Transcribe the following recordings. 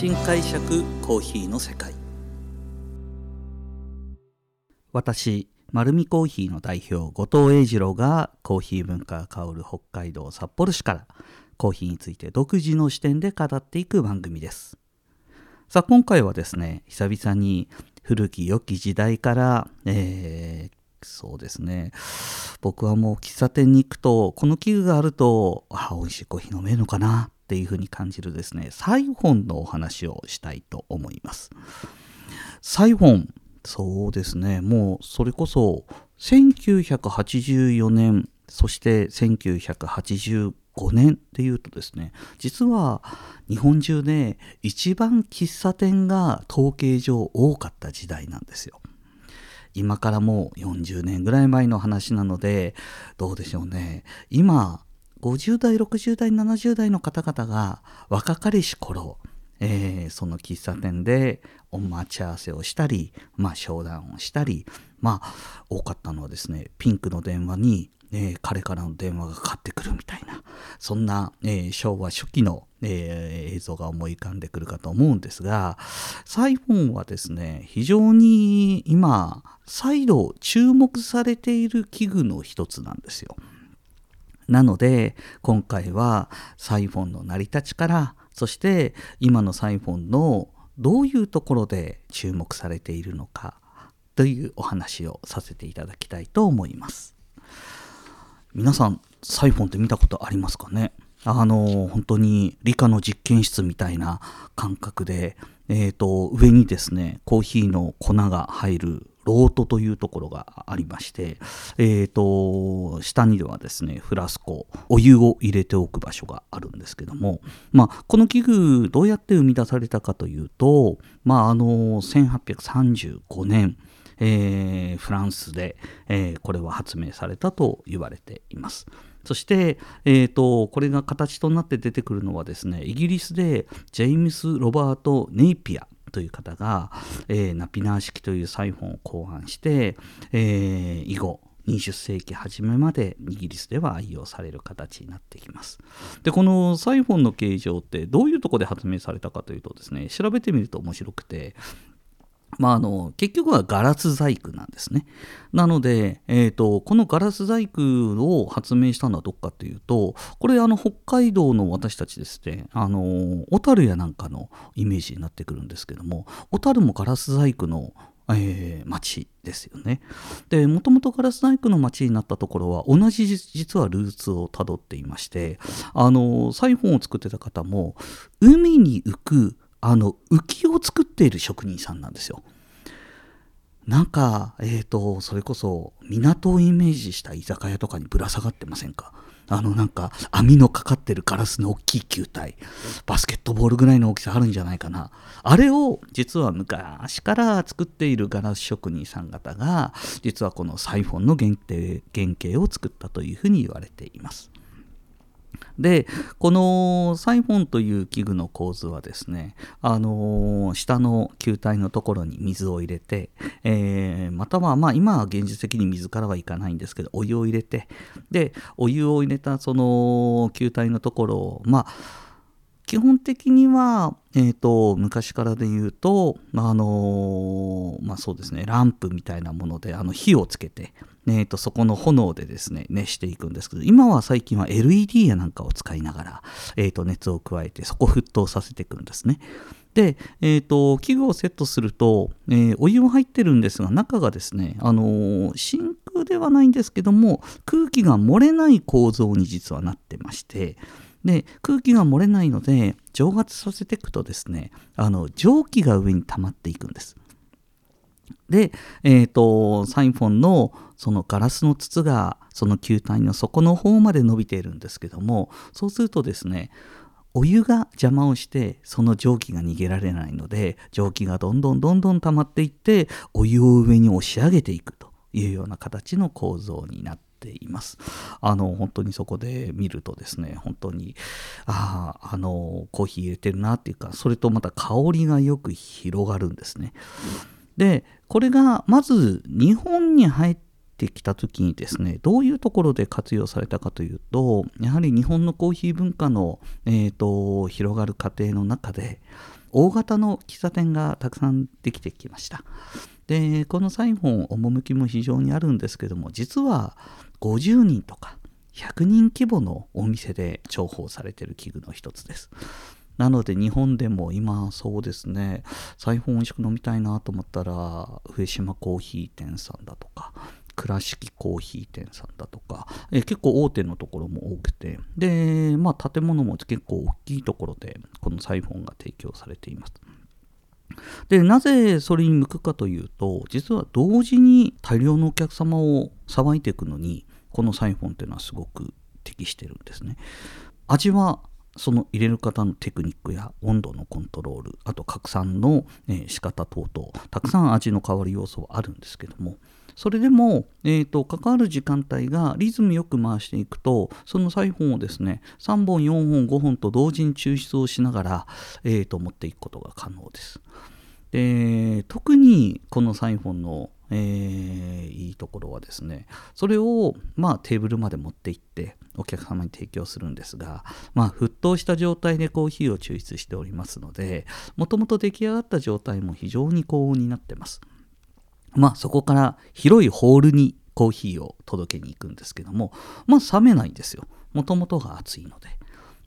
新解釈コーヒーの世界。私丸見コーヒーの代表後藤英二郎がコーヒー文化が香る北海道札幌市からコーヒーについて独自の視点で語っていく番組です。さあ今回はですね久々に古き良き時代から、えー、そうですね。僕はもう喫茶店に行くとこの器具があるとあ美味しいコーヒー飲めるのかな。っていうふうに感じるですねサイフォンのお話をしたいと思います。サイフォンそうですねもうそれこそ1984年そして1985年っていうとですね実は日本中で一番喫茶店が統計上多かった時代なんですよ。今からもう40年ぐらい前の話なのでどうでしょうね。今50代60代70代の方々が若かりし頃えー、その喫茶店でお待ち合わせをしたり、まあ、商談をしたり、まあ、多かったのはですね、ピンクの電話に、えー、彼からの電話がかかってくるみたいな、そんな、えー、昭和初期の、映像が思い浮かんでくるかと思うんですが、サイフォンはですね、非常に今、再度注目されている器具の一つなんですよ。なので、今回はサイフォンの成り立ちから、そして今のサイフォンのどういうところで注目されているのかというお話をさせていただきたいと思います。皆さんサイフォンって見たことありますかね？あの本当に理科の実験室みたいな感覚で、えーと、上にですねコーヒーの粉が入るロートというところがありまして、えーと、下にではですねフラスコお湯を入れておく場所があるんですけども、まあ、この器具どうやって生み出されたかというと、まあ、あの1835年えー、フランスで、えー、これは発明されたと言われています。そして、えーと、これが形となって出てくるのはですねイギリスでジェイムス・ロバート・ネイピアという方が、えー、ナピナー式というサイフォンを考案して、えー、以後20世紀初めまでイギリスでは愛用される形になってきます。で、このサイフォンの形状ってどういうとこで発明されたかというとですね、調べてみると面白くて、まあ、あの結局はガラス細工なんですね。なので、えーと、このガラス細工を発明したのはどっかというとこれあの北海道の私たちですねあの小樽やなんかのイメージになってくるんですけども小樽もガラス細工のえー、町ですよね。で、もともとガラス細工の町になったところは同じ実はルーツをたどっていまして、あの、サイフォンを作ってた方も、海に浮くあの浮きを作っている職人さんなんですよ。なんか、えっ、ー、と、それこそ港をイメージした居酒屋とかにぶら下がってませんか？あのなんか網のかかってるガラスの大きい球体、バスケットボールぐらいの大きさあるんじゃないかな。あれを実は昔から作っているガラス職人さん方が、実はこのサイフォンの原型を作ったというふうに言われています。でこのサイフォンという器具の構図はですね、あの、下の球体のところに水を入れて、えー、またはまあ今は現実的に水からはいかないんですけどお湯を入れてでお湯を入れたその球体のところをまあ基本的には、えーと、昔からで言うと、あのー、まあそうですね、ランプみたいなものであの火をつけて、えーと、そこの炎でですね、熱していくんですけど、今は最近は LED やなんかを使いながら、えーと、熱を加えて、そこを沸騰させていくんですね。で、えーと、器具をセットすると、えー、お湯も入ってるんですが、中がですね、あのー、真空ではないんですけども、空気が漏れない構造に実はなってまして、で空気が漏れないので蒸発させていくとですねあの蒸気が上に溜まっていくんです。で、えーと、サイフォンのそのガラスの筒がその球体の底の方まで伸びているんですけどもそうするとですねお湯が邪魔をしてその蒸気が逃げられないので蒸気がどんどんどんどん溜まっていってお湯を上に押し上げていくというような形の構造になってています。あの本当にそこで見るとですね本当にあああのコーヒー入れてるなっていうかそれとまた香りがよく広がるんですね。でこれがまず日本に入ってきた時にですねどういうところで活用されたかというとやはり日本のコーヒー文化の、えーと、広がる過程の中で大型の喫茶店がたくさんできてきましたでこのサイフォン趣も非常にあるんですけども実は50人とか100人規模のお店で重宝されてる器具の一つです。なので日本でも今そうですねサイフォン美味しく飲みたいなと思ったら上島コーヒー店さんだとか倉敷コーヒー店さんだとか、え結構大手のところも多くてで、まあ、建物も結構大きいところでこのサイフォンが提供されています。でなぜそれに向くかというと実は同時に大量のお客様をさばいていくのにこのサイフォンっていうのはすごく適してるんですね味はその入れる方のテクニックや温度のコントロールあと拡散の、え仕方等々たくさん味の変わる要素はあるんですけどもそれでも、えーと、関わる時間帯がリズムよく回していくとそのサイフォンをですね3本4本5本と同時に抽出をしながら、えーと持っていくことが可能です。で特にこのサイフォンのえー、いいところはですねそれを、まあ、テーブルまで持って行ってお客様に提供するんですが、まあ、沸騰した状態でコーヒーを抽出しておりますのでもともと出来上がった状態も非常に高温になってます。まあそこから広いホールにコーヒーを届けに行くんですけどもまあ冷めないんですよ。もともとが熱いので。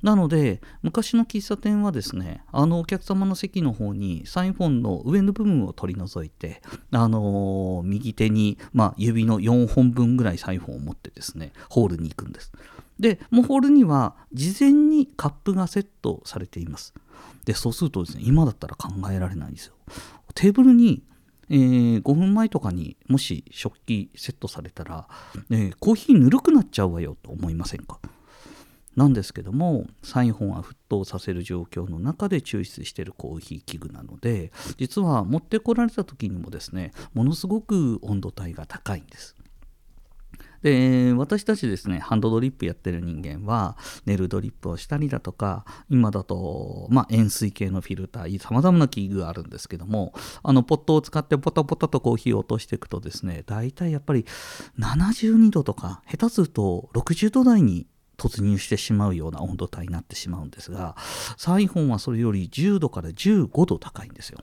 なので昔の喫茶店はですねあのお客様の席の方にサイフォンの上の部分を取り除いてあのー、右手に、まあ、指の4本分ぐらいサイフォンを持ってですねホールに行くんです。でもうホールには事前にカップがセットされています。でそうするとですね今だったら考えられないんですよ。テーブルにえー、5分前とかにもし食器セットされたら、えー、コーヒーぬるくなっちゃうわよと思いませんか？なんですけどもサイホンは沸騰させる状況の中で抽出しているコーヒー器具なので実は持ってこられた時にもですねものすごく温度帯が高いんです。で私たちですねハンドドリップやってる人間はネルドリップをしたりだとか今だと、まあ、塩水系のフィルターさまざまな器具があるんですけどもあのポットを使ってポタポタとコーヒーを落としていくとですね大体やっぱり72度とか下手すると60度台に突入してしまうような温度帯になってしまうんですがサイフォンはそれより10度から15度高いんですよ。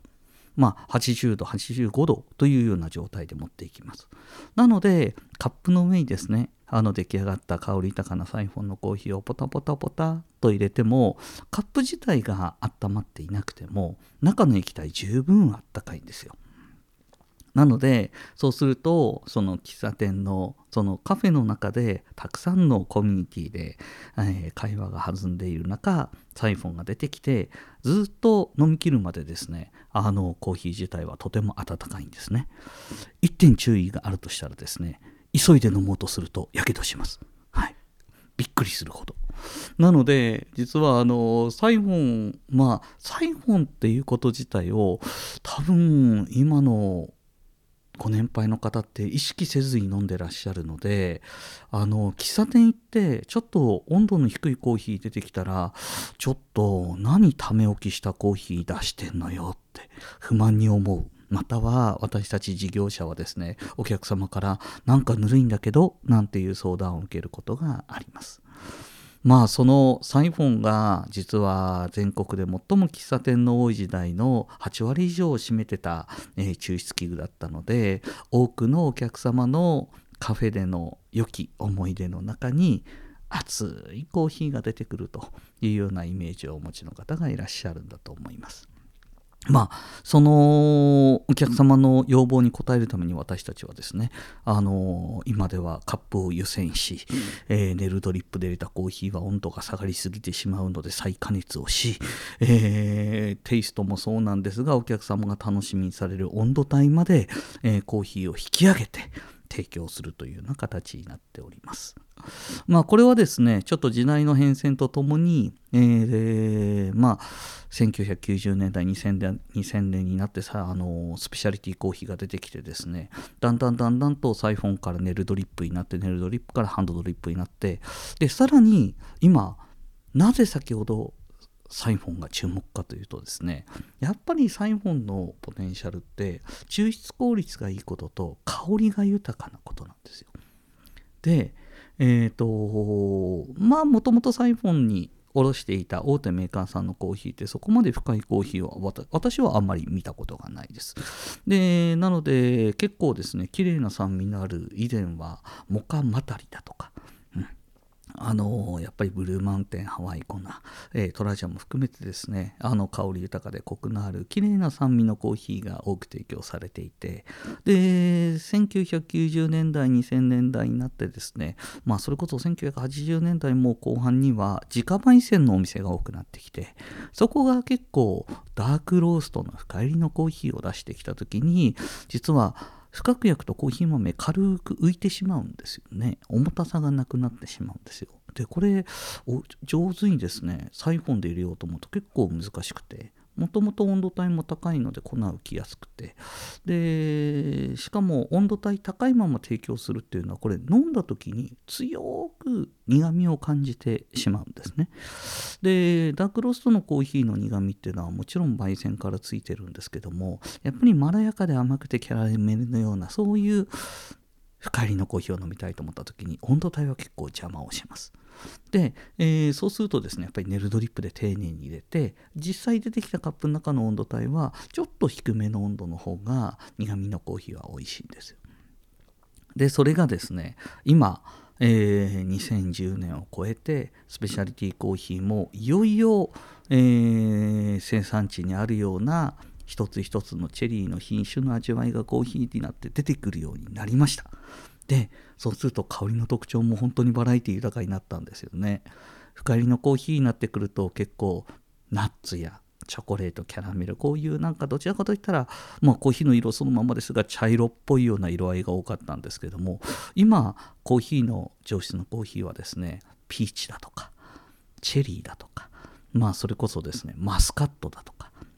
まあ、80度85度というような状態で持っていきますなのでカップの上にですねあの出来上がった香り豊かなサイフォンのコーヒーをポタポタポタと入れてもカップ自体が温まっていなくても中の液体十分あったかいんですよなのでそうするとその喫茶店のそのカフェの中でたくさんのコミュニティで、えー、会話が弾んでいる中サイフォンが出てきてずっと飲み切るまでですねあのコーヒー自体はとても温かいんですね。一点注意があるとしたらですね急いで飲もうとするとやけどします。はい。びっくりするほど。なので実はあのサイフォンまあサイフォンっていうこと自体を多分今のご年配の方って意識せずに飲んでらっしゃるのであの喫茶店行ってちょっと温度の低いコーヒー出てきたらちょっと何ため置きしたコーヒー出してんのよって不満に思う。または私たち事業者はですねお客様からなんかぬるいんだけどなんていう相談を受けることがあります。まあそのサイフォンが実は全国で最も喫茶店の多い時代の8割以上を占めてた、抽出器具だったので多くのお客様のカフェでの良き思い出の中に熱いコーヒーが出てくるというようなイメージをお持ちの方がいらっしゃるんだと思います。まあ、そのお客様の要望に応えるために私たちはですね、あの今ではカップを湯煎し、えー、ネルドリップで入れたコーヒーは温度が下がりすぎてしまうので再加熱をし、えー、テイストもそうなんですがお客様が楽しみにされる温度帯まで、えー、コーヒーを引き上げて提供するというような形になっております。まあこれはですねちょっと時代の変遷とともに、えー、まあ1990年代2000年 ,2000 年になってさあのスペシャリティコーヒーが出てきてですねだんだんだんだんとサイフォンからネルドリップになってネルドリップからハンドドリップになってでさらに今なぜ先ほどサイフォンが注目かというとですねやっぱりサイフォンのポテンシャルって抽出効率がいいことと香りが豊かなことなんですよでえっ、ー、とまあもともとサイフォンに卸していた大手メーカーさんのコーヒーってそこまで深いコーヒーを私はあんまり見たことがないです。でなので結構ですね綺麗な酸味のある以前はモカマタリだとかあのやっぱりブルーマウンテンハワイコナ、えー、トラジャも含めてですねあの香り豊かでコクのある綺麗な酸味のコーヒーが多く提供されていてで1990年代2000年代になってですねまあそれこそ1980年代も後半には自家焙煎のお店が多くなってきてそこが結構ダークローストの深入りのコーヒーを出してきた時に実は不確薬とコーヒー豆軽く浮いてしまうんですよね。重たさがなくなってしまうんですよ。でこれ上手にですねサイフォンで入れようと思うと結構難しくて。もともと温度帯も高いので粉浮きやすくて。でしかも温度帯高いまま提供するっていうのはこれ飲んだ時に強く苦みを感じてしまうんですね。でダークロストのコーヒーの苦みっていうのはもちろん焙煎からついてるんですけどもやっぱりまろやかで甘くてキャラメルのようなそういう深入りのコーヒーを飲みたいと思った時に温度帯は結構邪魔をします。で、えー、そうするとですねやっぱりネルドリップで丁寧に入れて実際出てきたカップの中の温度帯はちょっと低めの温度の方が苦味のコーヒーは美味しいんですよ。でそれがですね今えー、2010年を超えてスペシャリティコーヒーもいよいよ、えー、生産地にあるような一つ一つのチェリーの品種の味わいがコーヒーになって出てくるようになりました。でそうすると香りの特徴も本当にバラエティ豊かになったんですよね。深入りのコーヒーになってくると結構ナッツやチョコレートキャラメルこういうなんかどちらかといったら、まあ、コーヒーの色そのままですが茶色っぽいような色合いが多かったんですけども今コーヒーの上質のコーヒーはですねピーチだとかチェリーだとかまあそれこそですねマスカットだとか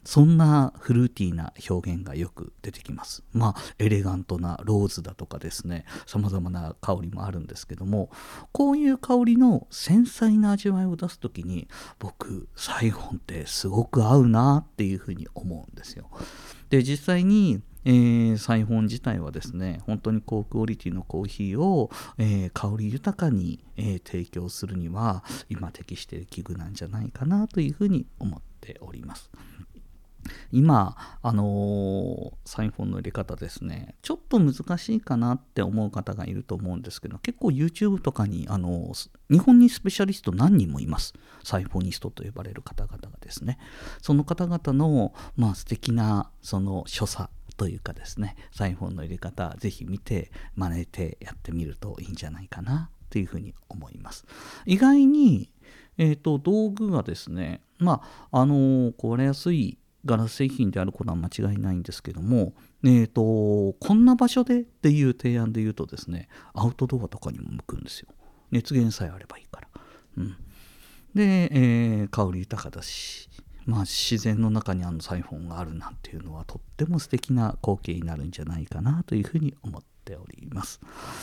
そんなフルーティーな表現がよく出てきます。まあ、エレガントなローズだとかですね、様々な香りもあるんですけども、こういう香りの繊細な味わいを出す時に、僕、サイフォンってすごく合うなっていうふうに思うんですよ。で、実際に、えー、サイフォン自体はですね本当に高クオリティのコーヒーを、えー、香り豊かに、えー、提供するには今適している器具なんじゃないかなというふうに思っております。今、あのー、サイフォンの入れ方ですね、ちょっと難しいかなって思う方がいると思うんですけど、結構 YouTube とかに、あのー、日本にスペシャリスト何人もいます。サイフォニストと呼ばれる方々がですね。その方々の、まあ、素敵な、その所作というかですね、サイフォンの入れ方、ぜひ見て、真似てやってみるといいんじゃないかなというふうに思います。意外に、えーと、道具がですね、まあ、あのー、壊れやすいガラス製品であることは間違いないんですけども、えーと、こんな場所でっていう提案で言うとですねアウトドアとかにも向くんですよ。熱源さえあればいいから、うん、で、えー、香り豊かだしまあ自然の中にあのサイフォンがあるなんていうのはとっても素敵な光景になるんじゃないかなというふうに思ってております。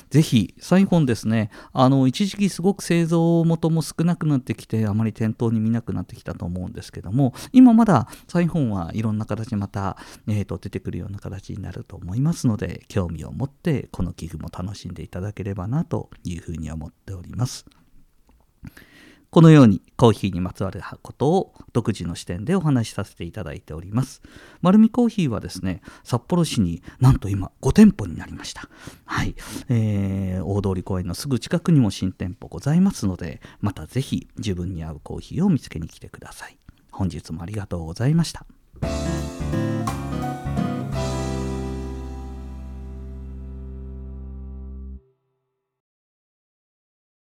ぜひ、サイフォンですね、あの、一時期すごく製造元も少なくなってきて、あまり店頭に見なくなってきたと思うんですけども、今まだサイフォンはいろんな形また、えーと、出てくるような形になると思いますので、興味を持ってこの器具も楽しんでいただければなというふうに思っております。このようにコーヒーにまつわることを独自の視点でお話しさせていただいております。丸見コーヒーはですね、札幌市になんと今5店舗になりました。はい。えー、大通公園のすぐ近くにも新店舗ございますので、またぜひ自分に合うコーヒーを見つけに来てください。本日もありがとうございました。